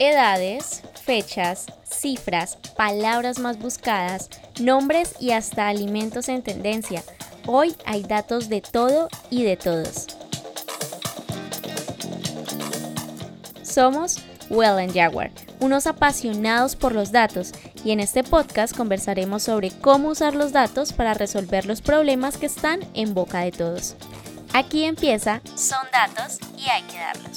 Edades, fechas, cifras, palabras más buscadas, nombres y hasta alimentos en tendencia. Hoy hay datos de todo y de todos. Somos Well Jaguar, unos apasionados por los datos, y en este podcast conversaremos sobre cómo usar los datos para resolver los problemas que están en boca de todos. Aquí empieza Son datos y hay que darlos.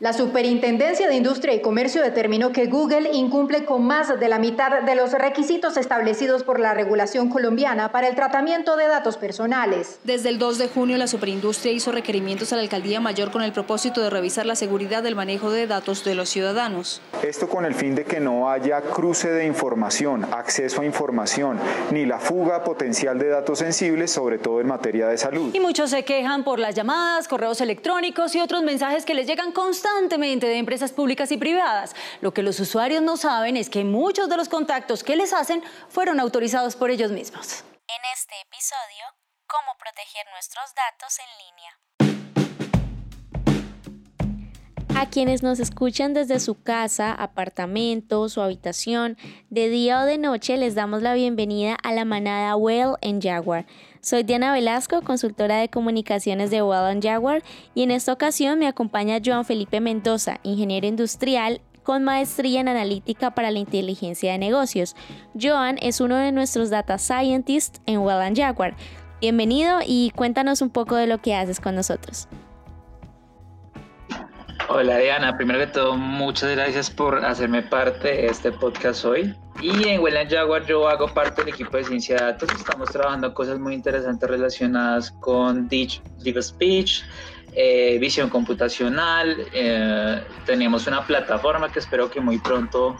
La Superintendencia de Industria y Comercio determinó que Google incumple con más de la mitad de los requisitos establecidos por la regulación colombiana para el tratamiento de datos personales. Desde el 2 de junio, la Superindustria hizo requerimientos a la Alcaldía Mayor con el propósito de revisar la seguridad del manejo de datos de los ciudadanos. Esto con el fin de que no haya cruce de información, acceso a información, ni la fuga potencial de datos sensibles, sobre todo en materia de salud. Y muchos se quejan por las llamadas, correos electrónicos y otros mensajes que les llegan constantemente constantemente de empresas públicas y privadas. Lo que los usuarios no saben es que muchos de los contactos que les hacen fueron autorizados por ellos mismos. En este episodio, cómo proteger nuestros datos en línea. A quienes nos escuchan desde su casa, apartamento, su habitación, de día o de noche, les damos la bienvenida a la manada Well en Jaguar. Soy Diana Velasco, consultora de comunicaciones de Well Jaguar, y en esta ocasión me acompaña Joan Felipe Mendoza, ingeniero industrial con maestría en analítica para la inteligencia de negocios. Joan es uno de nuestros data scientists en Well Jaguar. Bienvenido y cuéntanos un poco de lo que haces con nosotros. Hola Diana, primero que todo muchas gracias por hacerme parte de este podcast hoy. Y en Welland Jaguar yo hago parte del equipo de ciencia de datos. Estamos trabajando cosas muy interesantes relacionadas con digital speech, eh, visión computacional. Eh, tenemos una plataforma que espero que muy pronto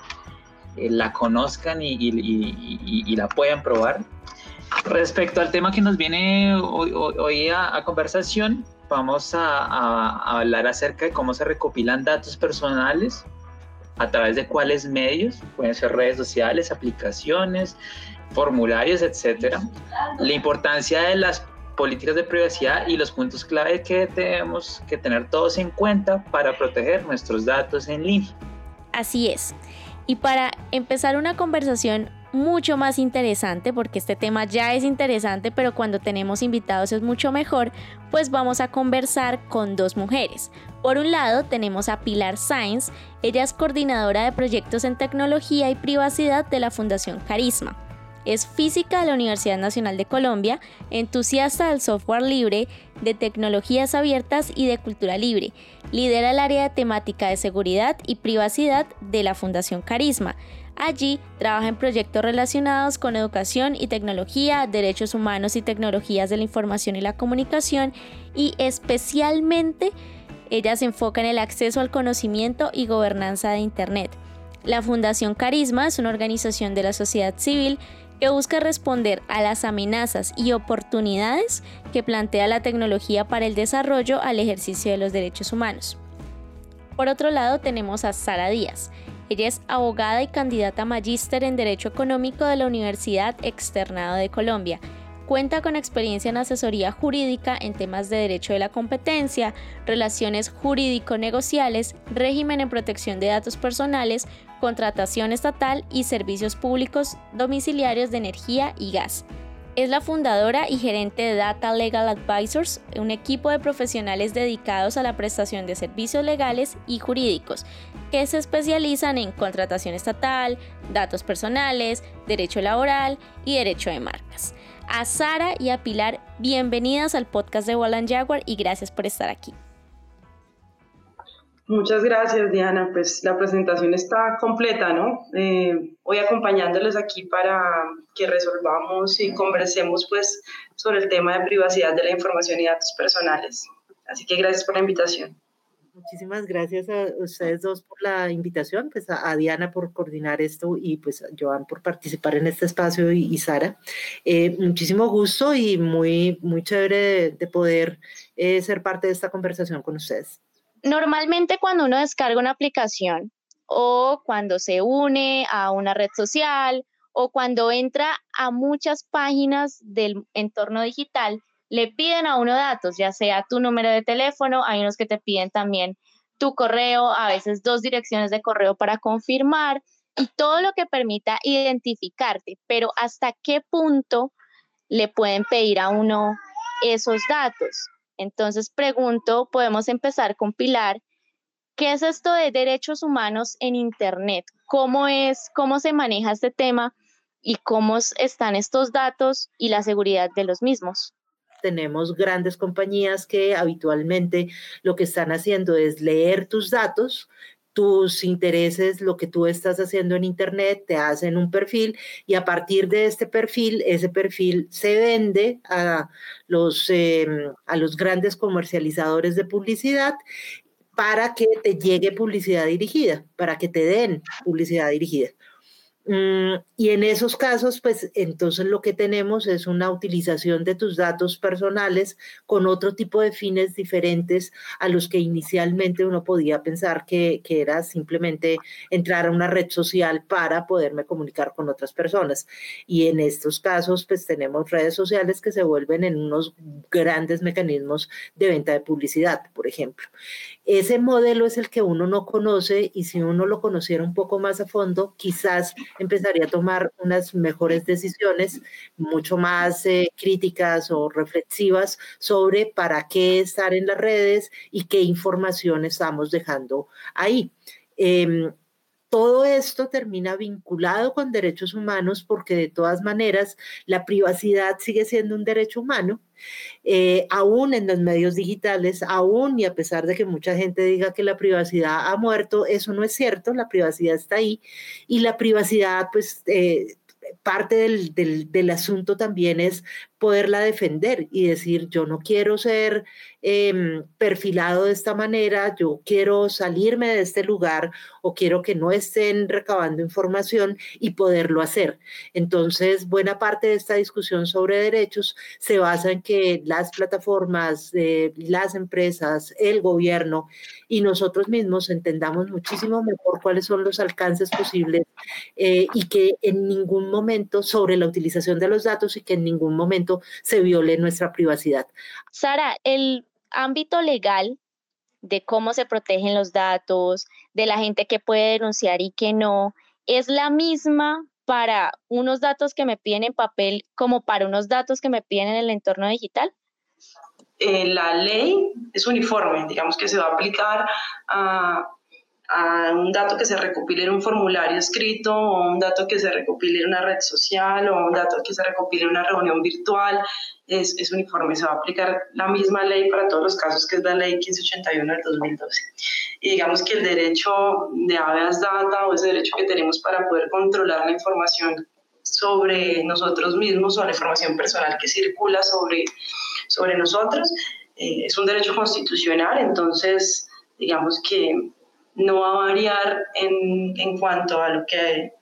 eh, la conozcan y, la puedan probar. Respecto al tema que nos viene hoy, a conversación, vamos a, hablar acerca de cómo se recopilan datos personales, a través de cuáles medios, pueden ser redes sociales, aplicaciones, formularios, etcétera. La importancia de las políticas de privacidad y los puntos clave que tenemos que tener todos en cuenta para proteger nuestros datos en línea. Así es. Y para empezar una conversación mucho más interesante, porque este tema ya es interesante, pero cuando tenemos invitados es mucho mejor, pues vamos a conversar con dos mujeres. Por un lado tenemos a Pilar Sainz, ella es coordinadora de proyectos en tecnología y privacidad de la Fundación Carisma. Es física de la Universidad Nacional de Colombia, entusiasta del software libre, de tecnologías abiertas y de cultura libre. Lidera el área de temática de seguridad y privacidad de la Fundación Carisma. Allí trabaja en proyectos relacionados con educación y tecnología, derechos humanos y tecnologías de la información y la comunicación y especialmente ella se enfoca en el acceso al conocimiento y gobernanza de Internet. La Fundación Carisma es una organización de la sociedad civil que busca responder a las amenazas y oportunidades que plantea la tecnología para el desarrollo al ejercicio de los derechos humanos. Por otro lado tenemos a Sara Díaz. Ella es abogada y candidata magíster en Derecho Económico de la Universidad Externado de Colombia. Cuenta con experiencia en asesoría jurídica en temas de derecho de la competencia, relaciones jurídico-negociales, régimen en protección de datos personales, contratación estatal y servicios públicos domiciliarios de energía y gas. Es la fundadora y gerente de Data Legal Advisors, un equipo de profesionales dedicados a la prestación de servicios legales y jurídicos, que se especializan en contratación estatal, datos personales, derecho laboral y derecho de marcas. A Sara y a Pilar, bienvenidas al podcast de Wallan Jaguar y gracias por estar aquí. Muchas gracias, Diana. Pues la presentación está completa, ¿no? Eh, hoy acompañándoles aquí para que resolvamos y conversemos pues sobre el tema de privacidad de la información y datos personales. Así que gracias por la invitación. Muchísimas gracias a ustedes dos por la invitación, pues a, Diana por coordinar esto y pues a Joan por participar en este espacio y, Sara. Eh, muchísimo gusto y muy, muy chévere de, poder eh, ser parte de esta conversación con ustedes. Normalmente cuando uno descarga una aplicación o cuando se une a una red social o cuando entra a muchas páginas del entorno digital, le piden a uno datos, ya sea tu número de teléfono, hay unos que te piden también tu correo, a veces dos direcciones de correo para confirmar y todo lo que permita identificarte, pero hasta qué punto le pueden pedir a uno esos datos. Entonces pregunto, podemos empezar con Pilar, ¿qué es esto de derechos humanos en Internet? ¿Cómo es, cómo se maneja este tema y cómo están estos datos y la seguridad de los mismos? Tenemos grandes compañías que habitualmente lo que están haciendo es leer tus datos, tus intereses, lo que tú estás haciendo en Internet, te hacen un perfil y a partir de este perfil, ese perfil se vende a los, em, a los grandes comercializadores de publicidad para que te llegue publicidad dirigida, para que te den publicidad dirigida. Mm, y en esos casos, pues entonces lo que tenemos es una utilización de tus datos personales con otro tipo de fines diferentes a los que inicialmente uno podía pensar que, que era simplemente entrar a una red social para poderme comunicar con otras personas. Y en estos casos, pues tenemos redes sociales que se vuelven en unos grandes mecanismos de venta de publicidad, por ejemplo. Ese modelo es el que uno no conoce y si uno lo conociera un poco más a fondo, quizás empezaría a tomar unas mejores decisiones, mucho más eh, críticas o reflexivas sobre para qué estar en las redes y qué información estamos dejando ahí. Em, todo esto termina vinculado con derechos humanos porque de todas maneras la privacidad sigue siendo un derecho humano, eh, aún en los medios digitales, aún y a pesar de que mucha gente diga que la privacidad ha muerto, eso no es cierto, la privacidad está ahí y la privacidad pues... Eh, parte del, del, asunto también es poderla defender y decir, yo no quiero ser em, perfilado de esta manera, yo quiero salirme de este lugar o quiero que no estén recabando información y poderlo hacer. Entonces, buena parte de esta discusión sobre derechos se basa en que las plataformas, eh, las empresas, el gobierno y nosotros mismos entendamos muchísimo mejor cuáles son los alcances posibles eh, y que en ningún momento sobre la utilización de los datos y que en ningún momento se viole nuestra privacidad. Sara, el ámbito legal de cómo se protegen los datos, de la gente que puede denunciar y que no, es la misma para unos datos que me piden en papel como para unos datos que me piden en el entorno digital? Eh, la ley es uniforme, digamos que se va a aplicar a a un dato que se recopile en un formulario escrito o un dato que se recopile en una red social o un dato que se recopile en una reunión virtual, es, es, uniforme, se va a aplicar la misma ley para todos los casos, que es la ley 1581 del 2012. Y digamos que el derecho de habeas data o ese derecho que tenemos para poder controlar la información sobre nosotros mismos o la información personal que circula sobre, sobre nosotros, eh, es un derecho constitucional, entonces digamos que no va a variar en, en cuanto a lo que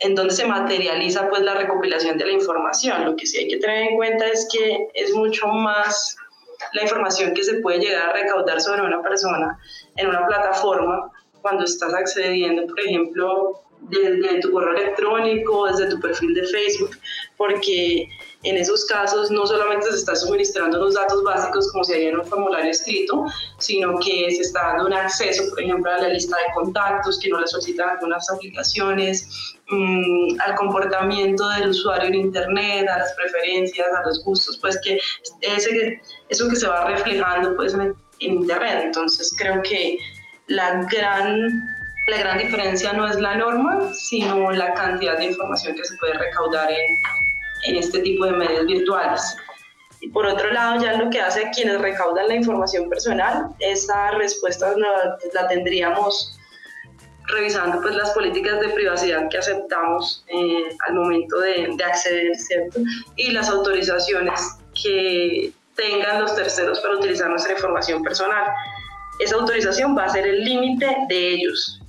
en donde se materializa pues la recopilación de la información. Lo que sí hay que tener en cuenta es que es mucho más la información que se puede llegar a recaudar sobre una persona en una plataforma cuando estás accediendo, por ejemplo, desde tu correo electrónico, desde tu perfil de Facebook, porque en esos casos no solamente se está suministrando los datos básicos como si haría en un formulario escrito, sino que se está dando un acceso, por ejemplo, a la lista de contactos que no le solicitan algunas aplicaciones, mm, al comportamiento del usuario en Internet, a las preferencias, a los gustos, pues que ese, eso que se va reflejando pues en, en Internet. Entonces creo que la gran la gran diferencia no es la norma, sino la cantidad de información que se puede recaudar en, en este tipo de medios virtuales. Y por otro lado, ya lo que hace quienes recaudan la información personal, esa respuesta la, la tendríamos revisando pues las políticas de privacidad que aceptamos eh, al momento de, de, acceder, ¿cierto? Y las autorizaciones que tengan los terceros para utilizar nuestra información personal. Esa autorización va a ser el límite de ellos,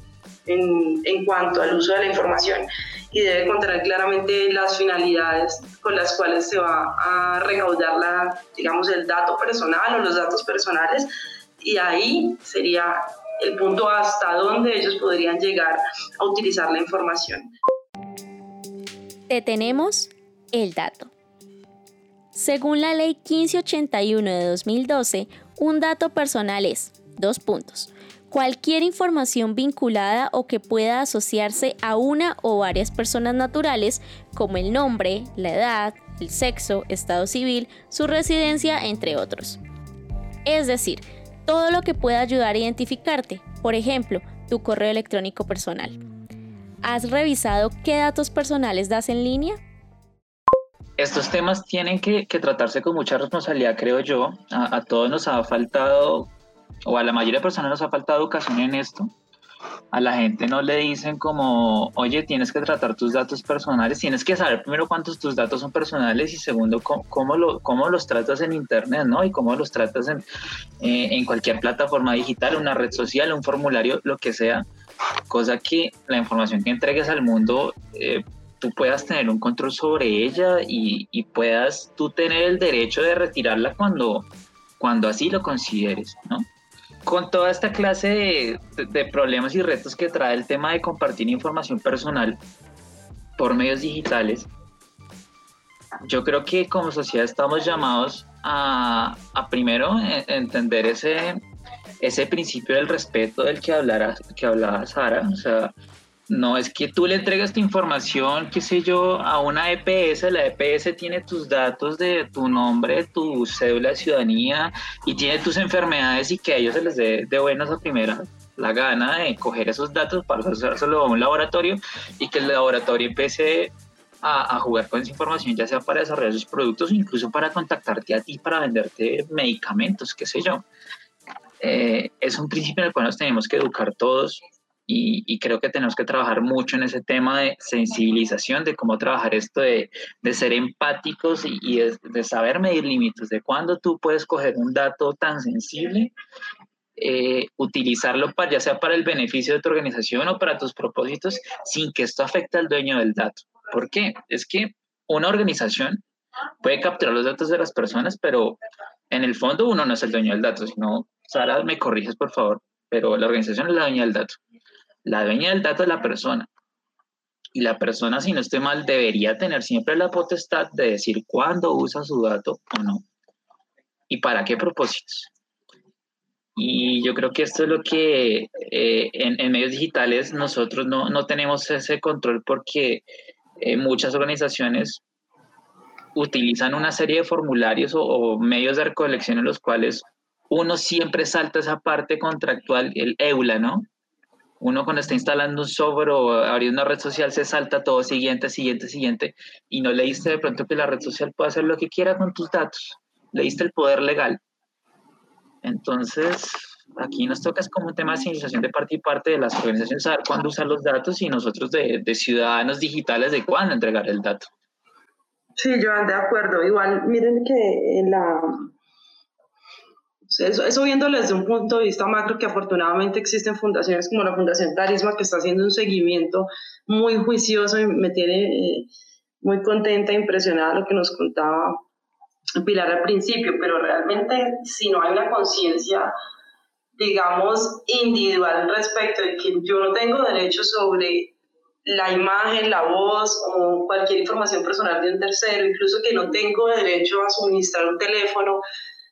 en, cuanto al uso de la información y debe contener claramente las finalidades con las cuales se va a recaudar la, digamos, el dato personal o los datos personales y ahí sería el punto hasta donde ellos podrían llegar a utilizar la información. Detenemos el dato. Según la ley 1581 de 2012, un dato personal es Dos puntos. Cualquier información vinculada o que pueda asociarse a una o varias personas naturales, como el nombre, la edad, el sexo, estado civil, su residencia, entre otros. Es decir, todo lo que pueda ayudar a identificarte, por ejemplo, tu correo electrónico personal. ¿Has revisado qué datos personales das en línea? Estos temas tienen que, tratarse con mucha responsabilidad, creo yo. A, todos nos ha faltado, o a la mayoría de personas nos ha faltado educación en esto. A la gente no le dicen como, oye, tienes que tratar tus datos personales, tienes que saber primero cuántos tus datos son personales y segundo, cómo, lo, cómo los tratas en Internet, ¿no? Y cómo los tratas en, eh, en cualquier plataforma digital, una red social, un formulario, lo que sea cosa que la información que entregues al mundo eh, tú puedas tener un control sobre ella y, puedas tú tener el derecho de retirarla cuando, cuando así lo consideres, ¿no? Con toda esta clase de, problemas y retos que trae el tema de compartir información personal por medios digitales, yo creo que como sociedad estamos llamados a, a primero e, entender ese, ese principio del respeto del que, hablara, que hablaba Sara, o sea, no es que tú le entregas tu información, qué sé yo, a una EPS, la EPS tiene tus datos de tu nombre, tu cédula de ciudadanía y tiene tus enfermedades y que a ellos se les dé de buenas a primera la gana de coger esos datos para hacerlo a un laboratorio y que el laboratorio empiece a, a, jugar con esa información, ya sea para desarrollar sus productos o incluso para contactarte a ti para venderte medicamentos, qué sé yo. Eh, es un principio en el cual nos tenemos que educar todos y, creo que tenemos que trabajar mucho en ese tema de sensibilización, de cómo trabajar esto de, de ser empáticos y, de, saber medir límites, de cuándo tú puedes coger un dato tan sensible, eh, utilizarlo para, ya sea para el beneficio de tu organización o para tus propósitos, sin que esto afecte al dueño del dato. ¿Por qué? Es que una organización puede capturar los datos de las personas, pero en el fondo uno no es el dueño del dato, sino Sara, me corriges por favor, pero la organización es la dueña del dato. La dueña del dato es la persona. Y la persona, si no estoy mal, debería tener siempre la potestad de decir cuándo usa su dato o no. Y para qué propósitos. Y yo creo que esto es lo que eh, en, medios digitales nosotros no, no, tenemos ese control porque eh, muchas organizaciones utilizan una serie de formularios o, o, medios de recolección en los cuales uno siempre salta esa parte contractual, el EULA, ¿no? Uno cuando está instalando un software o abriendo una red social se salta todo siguiente, siguiente, siguiente, y no leíste de pronto que la red social puede hacer lo que quiera con tus datos. Leíste el poder legal. Entonces, aquí nos toca es como un tema de civilización de parte y parte de las organizaciones, saber cuándo usar los datos y nosotros de, ciudadanos digitales de cuándo entregar el dato. Sí, yo de acuerdo. Igual, miren que en la, eso, eso viéndolo desde un punto de vista macro, que afortunadamente existen fundaciones como la Fundación Tarisma, que está haciendo un seguimiento muy juicioso y me tiene eh, muy contenta e impresionada lo que nos contaba Pilar al principio, pero realmente si no hay una conciencia, digamos, individual respecto de que yo no tengo derecho sobre la imagen, la voz o cualquier información personal de un tercero, incluso que no tengo derecho a suministrar un teléfono,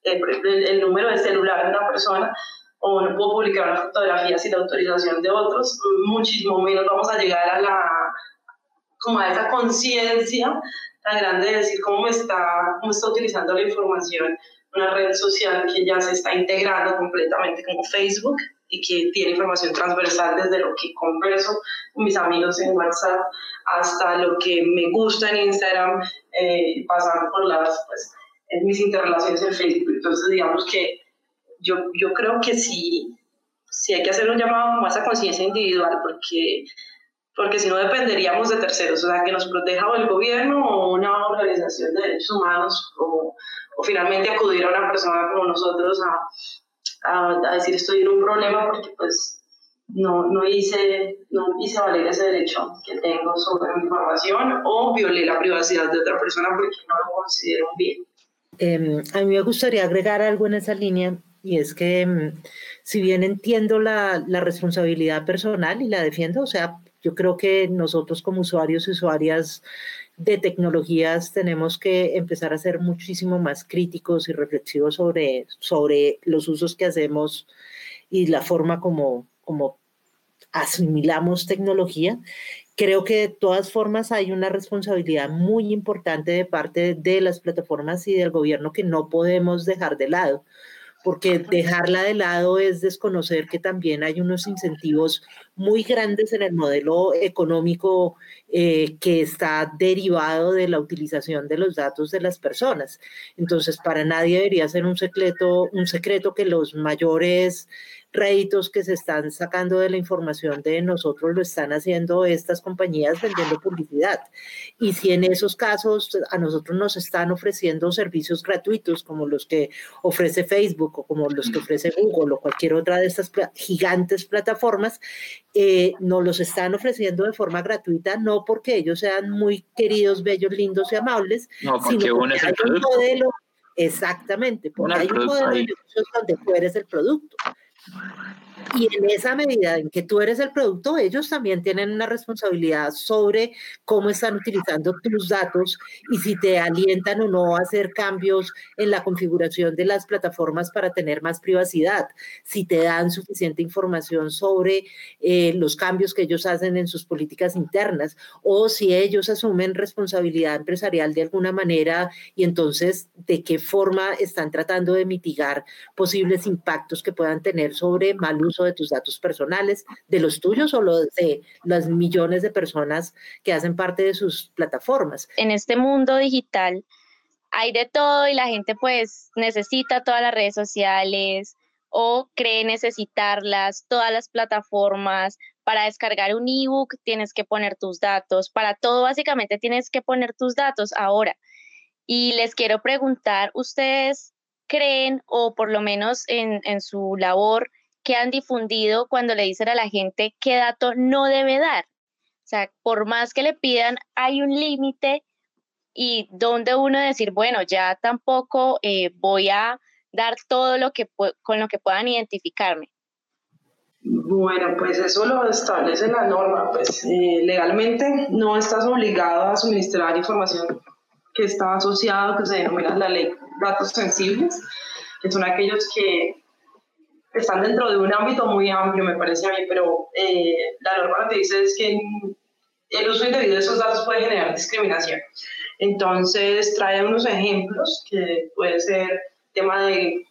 el, número de celular de una persona o no puedo publicar una fotografía sin la autorización de otros, muchísimo menos vamos a llegar a la como a esa conciencia tan grande de decir cómo está, cómo está utilizando la información una red social que ya se está integrando completamente como Facebook y que tiene información transversal desde lo que converso con mis amigos en WhatsApp hasta lo que me gusta en Instagram, eh, pasando por las pues, en mis interrelaciones en Facebook. Entonces, digamos que yo, yo creo que sí, sí hay que hacer un llamado más a conciencia individual, porque, porque si no dependeríamos de terceros, o sea, que nos proteja o el gobierno o una organización de derechos humanos, o, finalmente acudir a una persona como nosotros a, a decir estoy en un problema porque pues no, no, hice, no hice valer ese derecho que tengo sobre mi información o violé la privacidad de otra persona porque no lo considero bien. Em, a mí me gustaría agregar algo en esa línea y es que em, si bien entiendo la, la, responsabilidad personal y la defiendo, o sea, yo creo que nosotros como usuarios y usuarias de tecnologías tenemos que empezar a ser muchísimo más críticos y reflexivos sobre, sobre los usos que hacemos y la forma como, como asimilamos tecnología, creo que de todas formas hay una responsabilidad muy importante de parte de las plataformas y del gobierno que no podemos dejar de lado porque dejarla de lado es desconocer que también hay unos incentivos muy grandes en el modelo económico eh, que está derivado de la utilización de los datos de las personas. Entonces, para nadie debería ser un secreto, un secreto que los mayores réditos que se están sacando de la información de nosotros lo están haciendo estas compañías vendiendo publicidad. Y si en esos casos a nosotros nos están ofreciendo servicios gratuitos como los que ofrece Facebook o como los que ofrece Google o cualquier otra de estas gigantes plataformas, eh, nos los están ofreciendo de forma gratuita, no porque ellos sean muy queridos, bellos, lindos y amables, sino porque hay un modelo, exactamente, porque hay un modelo de negocios donde tú eres el producto. Y en esa medida en que tú eres el producto, ellos también tienen una responsabilidad sobre cómo están utilizando tus datos y si te alientan o no a hacer cambios en la configuración de las plataformas para tener más privacidad, si te dan suficiente información sobre eh, los cambios que ellos hacen en sus políticas internas o si ellos asumen responsabilidad empresarial de alguna manera y entonces de qué forma están tratando de mitigar posibles impactos que puedan tener sobre mal uso de tus datos personales, de los tuyos o los de las millones de personas que hacen parte de sus plataformas. En este mundo digital hay de todo y la gente pues necesita todas las redes sociales o cree necesitarlas, todas las plataformas. Para descargar un ebook tienes que poner tus datos, para todo básicamente tienes que poner tus datos ahora. Y les quiero preguntar, ¿ustedes creen o por lo menos en, en su labor que han difundido cuando le dicen a la gente qué dato no debe dar. O sea, por más que le pidan, hay un límite y donde uno decir, bueno, ya tampoco eh, voy a dar todo lo que con lo que puedan identificarme. Bueno, pues eso lo establece la norma, pues eh, legalmente no estás obligado a suministrar información que está asociada, que se denomina la ley datos sensibles, que son aquellos que están dentro de un ámbito muy amplio, me parece a mí, pero eh, la norma lo que dice es que el uso indebido de esos datos puede generar discriminación. Entonces, trae unos ejemplos que puede ser tema de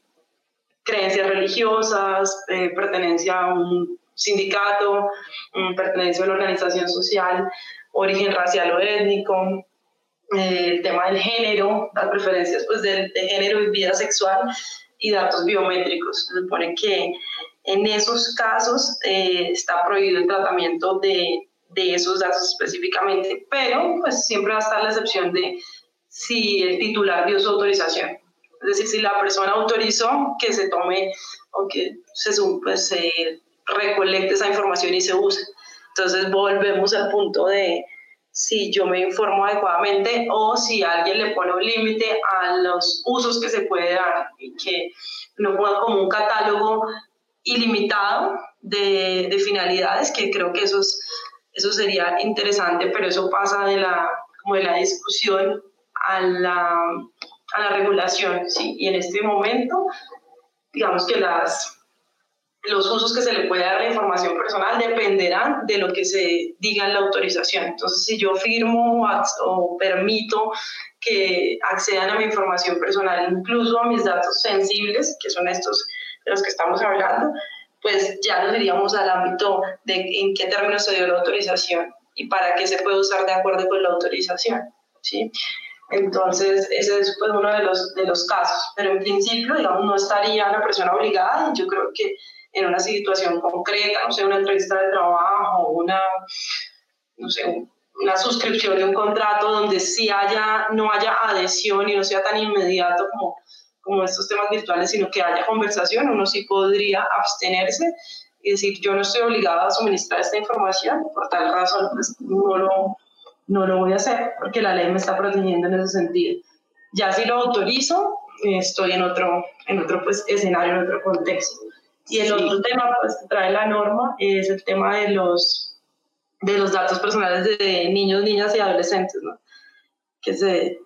creencias religiosas, eh, pertenencia a un sindicato, mm, pertenencia a una organización social, origen racial o étnico, eh, el tema del género, las preferencias pues, de, de género y vida sexual, y datos biométricos. Se supone que en esos casos eh, está prohibido el tratamiento de, de, esos datos específicamente, pero pues siempre va a estar la excepción de si el titular dio su autorización. Es decir, si la persona autorizó que se tome o que se, pues, se recolecte esa información y se use. Entonces volvemos al punto de si yo me informo adecuadamente o si alguien le pone un límite a los usos que se puede dar y que no ponga como un catálogo ilimitado de, de, finalidades, que creo que eso, eso sería interesante, pero eso pasa de la, como de la discusión a la, a la regulación, ¿sí? Y en este momento, digamos que las los usos que se le puede dar a la información personal dependerán de lo que se diga en la autorización. Entonces, si yo firmo o permito que accedan a mi información personal, incluso a mis datos sensibles, que son estos de los que estamos hablando, pues ya nos iríamos al ámbito de en qué términos se dio la autorización y para qué se puede usar de acuerdo con la autorización. ¿sí? Entonces, ese es pues, uno de los, de los casos. Pero en principio, digamos, no estaría la persona obligada. Yo creo que en una situación concreta, no sé, una entrevista de trabajo, una, no sé, una suscripción de un contrato donde sí haya, no haya adhesión y no sea tan inmediato como, como estos temas virtuales, sino que haya conversación, uno sí podría abstenerse y decir, yo no estoy obligada a suministrar esta información, por tal razón pues, no, lo, no lo voy a hacer, porque la ley me está protegiendo en ese sentido. Ya si lo autorizo, estoy en otro, en otro pues, escenario, en otro contexto. Y el otro tema pues, que trae la norma es el tema de los, de los datos personales de niños, niñas y adolescentes, ¿no? que, se,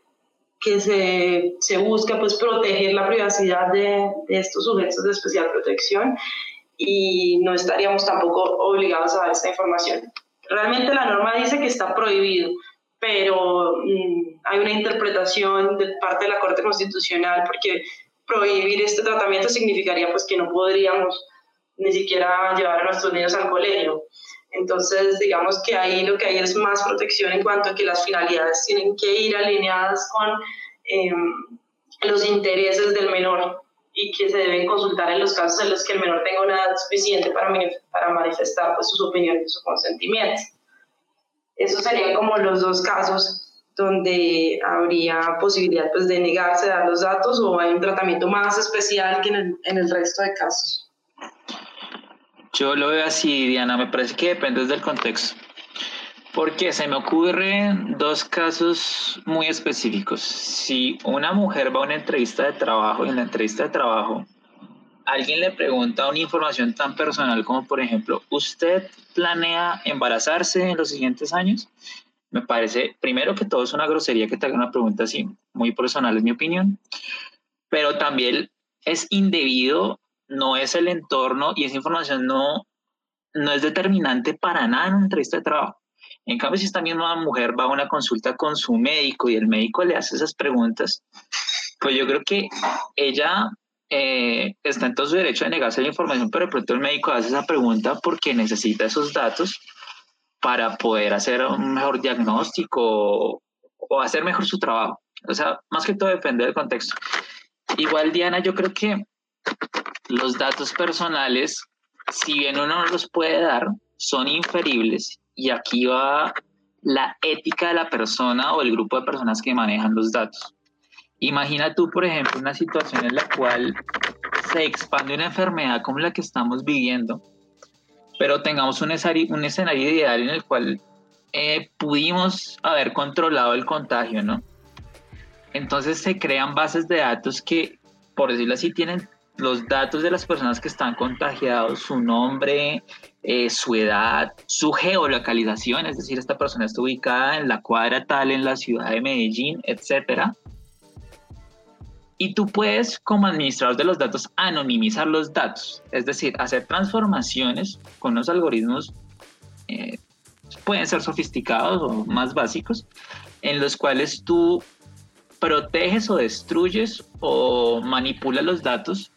que se, se busca pues, proteger la privacidad de, de estos sujetos de especial protección y no estaríamos tampoco obligados a dar esta información. Realmente la norma dice que está prohibido, pero mm, hay una interpretación de parte de la Corte Constitucional porque prohibir este tratamiento significaría pues que no podríamos ni siquiera llevar a nuestros niños al colegio. Entonces, digamos que ahí lo que hay es más protección en cuanto a que las finalidades tienen que ir alineadas con em, los intereses del menor y que se deben consultar en los casos en los que el menor tenga una edad suficiente para, manifestar pues, sus opiniones y su consentimiento. Esos serían como los dos casos donde habría posibilidad pues, de negarse a dar los datos o hay un tratamiento más especial que en el, en el resto de casos. Yo lo veo así, Diana, me parece que depende del contexto. Porque se me ocurren dos casos muy específicos. Si una mujer va a una entrevista de trabajo y en la entrevista de trabajo alguien le pregunta una información tan personal como, por ejemplo, ¿usted planea embarazarse en los siguientes años? Me parece, primero que todo, es una grosería que te haga una pregunta así, muy personal, es mi opinión, pero también es indebido, no es el entorno y esa información no, no es determinante para nada en una entrevista de trabajo. En cambio, si esta misma mujer va a una consulta con su médico y el médico le hace esas preguntas, pues yo creo que ella eh, está en todo su derecho de negarse la información, pero de pronto el médico hace esa pregunta porque necesita esos datos para poder hacer un mejor diagnóstico o hacer mejor su trabajo. O sea, más que todo depende del contexto. Igual, Diana, yo creo que los datos personales, si bien uno no los puede dar, son inferibles y aquí va la ética de la persona o el grupo de personas que manejan los datos. Imagina tú, por ejemplo, una situación en la cual se expande una enfermedad como la que estamos viviendo, pero tengamos un escenario, un escenario ideal en el cual eh, pudimos haber controlado el contagio, ¿no? Entonces se crean bases de datos que, por decirlo así, tienen los datos de las personas que están contagiados, su nombre, eh, su edad, su geolocalización, es decir, esta persona está ubicada en la cuadra tal, en la ciudad de Medellín, etcétera. Y tú puedes, como administrador de los datos, anonimizar los datos, es decir, hacer transformaciones con los algoritmos, eh, pueden ser sofisticados o más básicos, en los cuales tú proteges o destruyes o manipulas los datos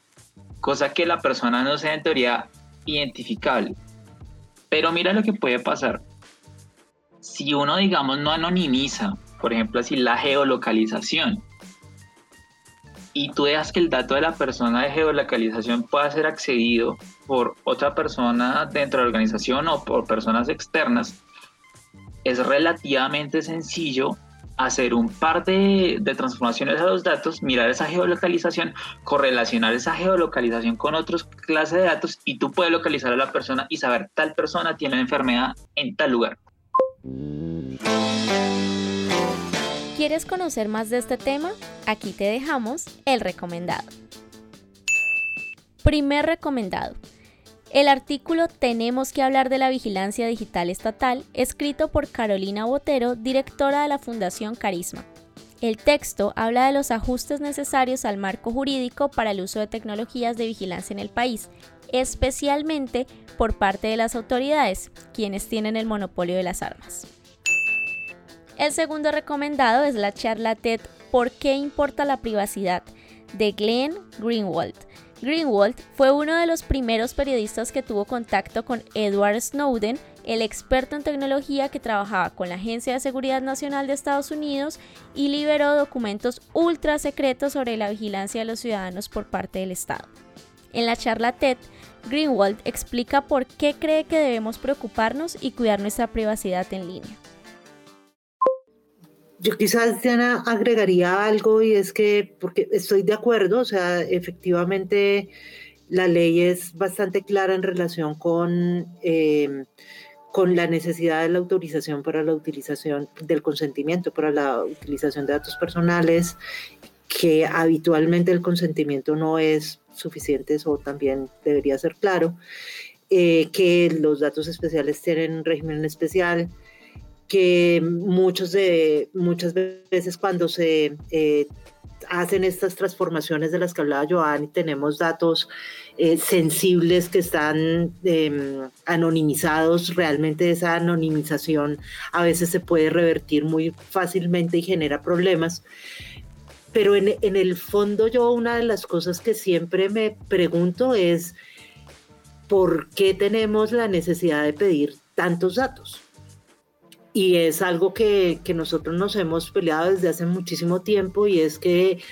cosa que la persona no sea en teoría identificable. Pero mira lo que puede pasar. Si uno, digamos, no anonimiza, por ejemplo, así la geolocalización, y tú dejas que el dato de la persona de geolocalización pueda ser accedido por otra persona dentro de la organización o por personas externas, es relativamente sencillo hacer un par de, transformaciones a los datos, mirar esa geolocalización, correlacionar esa geolocalización con otras clases de datos y tú puedes localizar a la persona y saber tal persona tiene enfermedad en tal lugar. ¿Quieres conocer más de este tema? Aquí te dejamos el recomendado. Primer recomendado. El artículo Tenemos que hablar de la vigilancia digital estatal, escrito por Carolina Botero, directora de la Fundación Carisma. El texto habla de los ajustes necesarios al marco jurídico para el uso de tecnologías de vigilancia en el país, especialmente por parte de las autoridades, quienes tienen el monopolio de las armas. El segundo recomendado es la charla TED ¿Por qué importa la privacidad? de Glenn Greenwald, Greenwald fue uno de los primeros periodistas que tuvo contacto con Edward Snowden, el experto en tecnología que trabajaba con la Agencia de Seguridad Nacional de Estados Unidos y liberó documentos ultra secretos sobre la vigilancia de los ciudadanos por parte del Estado. En la charla TED, Greenwald explica por qué cree que debemos preocuparnos y cuidar nuestra privacidad en línea. Yo quizás, Diana, agregaría algo y es que, porque estoy de acuerdo, o sea, efectivamente la ley es bastante clara en relación con, em, con la necesidad de la autorización para la utilización del consentimiento para la utilización de datos personales, que habitualmente el consentimiento no es suficiente, eso también debería ser claro, eh, que los datos especiales tienen un régimen especial que muchos de, muchas veces cuando se eh, hacen estas transformaciones de las que hablaba Joan tenemos datos eh, sensibles que están em, anonimizados, realmente esa anonimización a veces se puede revertir muy fácilmente y genera problemas. Pero en, en el fondo yo una de las cosas que siempre me pregunto es, ¿por qué tenemos la necesidad de pedir tantos datos? Y es algo que, que, nosotros nos hemos peleado desde hace muchísimo tiempo y es que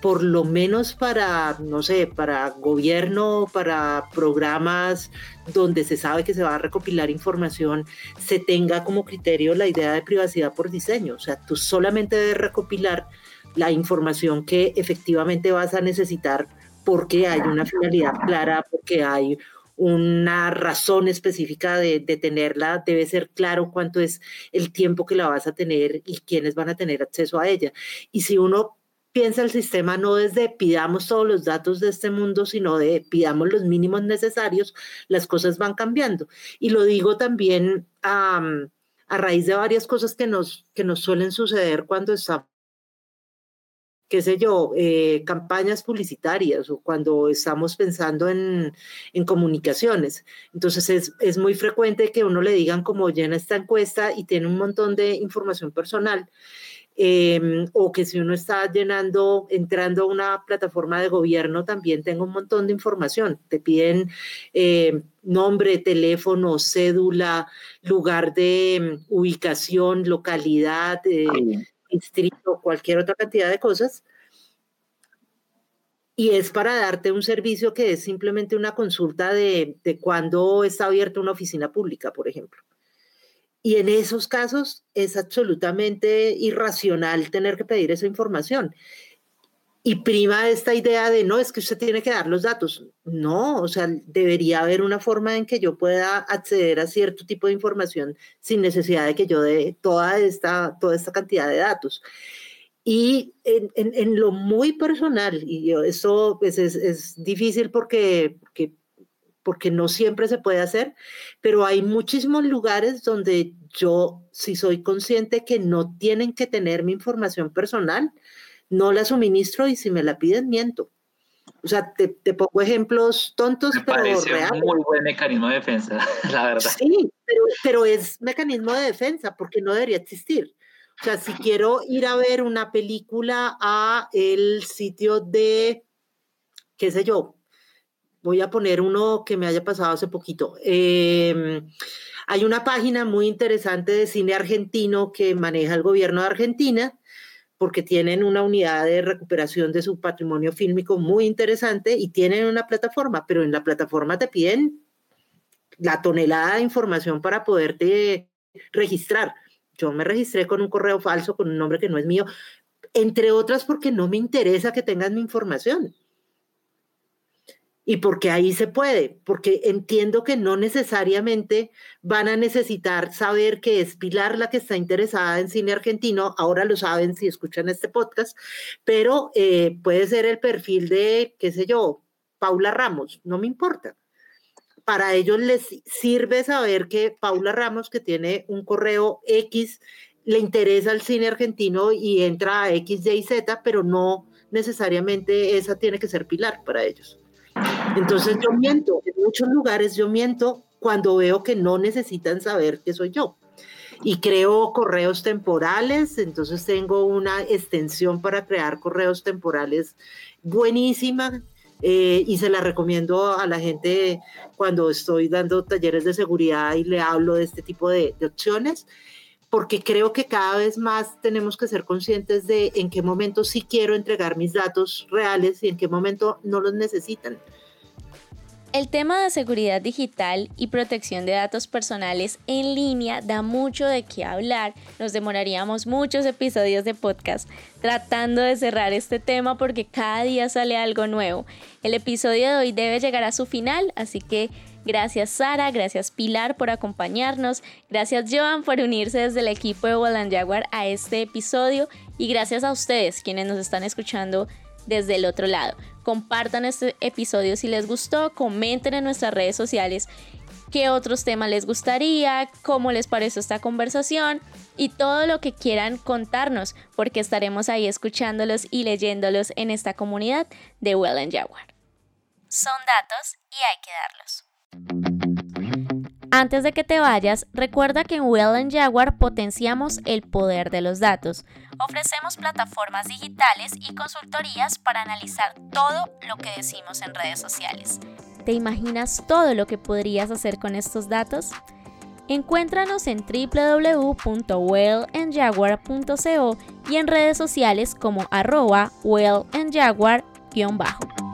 por lo menos para, no sé, para gobierno, para programas donde se sabe que se va a recopilar información, se tenga como criterio la idea de privacidad por diseño. O sea, tú solamente debes recopilar la información que efectivamente vas a necesitar porque hay una finalidad clara, porque hay una razón específica de, tenerla, debe ser claro cuánto es el tiempo que la vas a tener y quiénes van a tener acceso a ella. Y si uno piensa el sistema no desde pidamos todos los datos de este mundo, sino de pidamos los mínimos necesarios, las cosas van cambiando. Y lo digo también a raíz de varias cosas que nos, que nos suelen suceder cuando estamos qué sé yo, eh, campañas publicitarias o cuando estamos pensando en, comunicaciones. Entonces es, es, muy frecuente que uno le digan como llena esta encuesta y tiene un montón de información personal. Em, o que si uno está llenando, entrando a una plataforma de gobierno, también tenga un montón de información. Te piden eh, nombre, teléfono, cédula, lugar de em, ubicación, localidad, eh, distrito, cualquier otra cantidad de cosas. Y es para darte un servicio que es simplemente una consulta de, de cuándo está abierta una oficina pública, por ejemplo. Y en esos casos es absolutamente irracional tener que pedir esa información. Y prima esta idea de no, es que usted tiene que dar los datos. No, o sea, debería haber una forma en que yo pueda acceder a cierto tipo de información sin necesidad de que yo dé toda esta, toda esta cantidad de datos. Y en, en, lo muy personal, y eso pues es, es, difícil porque, porque, porque no siempre se puede hacer, pero hay muchísimos lugares donde yo si soy consciente que no tienen que tener mi información personal, no la suministro y si me la piden, miento. O sea, te, pongo ejemplos tontos, me pero parece un muy buen mecanismo de defensa, la verdad. Sí, pero, pero es mecanismo de defensa porque no debería existir. O sea, si quiero ir a ver una película a el sitio de, qué sé yo, voy a poner uno que me haya pasado hace poquito. Em, hay una página muy interesante de cine argentino que maneja el gobierno de Argentina porque tienen una unidad de recuperación de su patrimonio fílmico muy interesante y tienen una plataforma, pero en la plataforma te piden la tonelada de información para poderte registrar. Yo me registré con un correo falso, con un nombre que no es mío, entre otras porque no me interesa que tengan mi información y porque ahí se puede, porque entiendo que no necesariamente van a necesitar saber que es Pilar la que está interesada en cine argentino, ahora lo saben si escuchan este podcast, pero eh, puede ser el perfil de, qué sé yo, Paula Ramos, no me importa. Para ellos les sirve saber que Paula Ramos, que tiene un correo X, le interesa el cine argentino y entra a X, Y, Z, pero no necesariamente esa tiene que ser Pilar para ellos. Entonces yo miento, en muchos lugares yo miento cuando veo que no necesitan saber que soy yo. Y creo correos temporales, entonces tengo una extensión para crear correos temporales buenísima eh, y se la recomiendo a la gente cuando estoy dando talleres de seguridad y le hablo de este tipo de, de opciones porque creo que cada vez más tenemos que ser conscientes de en qué momento sí quiero entregar mis datos reales y en qué momento no los necesitan. El tema de seguridad digital y protección de datos personales en línea da mucho de qué hablar. Nos demoraríamos muchos episodios de podcast tratando de cerrar este tema porque cada día sale algo nuevo. El episodio de hoy debe llegar a su final, así que gracias Sara, gracias Pilar por acompañarnos, gracias Joan por unirse desde el equipo de Walland Jaguar a este episodio y gracias a ustedes quienes nos están escuchando desde el otro lado. Compartan este episodio si les gustó, comenten en nuestras redes sociales qué otros temas les gustaría, cómo les pareció esta conversación y todo lo que quieran contarnos, porque estaremos ahí escuchándolos y leyéndolos en esta comunidad de Well and Jaguar. Son datos y hay que darlos. Antes de que te vayas, recuerda que en Well and Jaguar potenciamos el poder de los datos. Ofrecemos plataformas digitales y consultorías para analizar todo lo que decimos en redes sociales. ¿Te imaginas todo lo que podrías hacer con estos datos? Encuéntranos en www.wellandjaguar.co y en redes sociales como arroba wellandjaguar-bajo.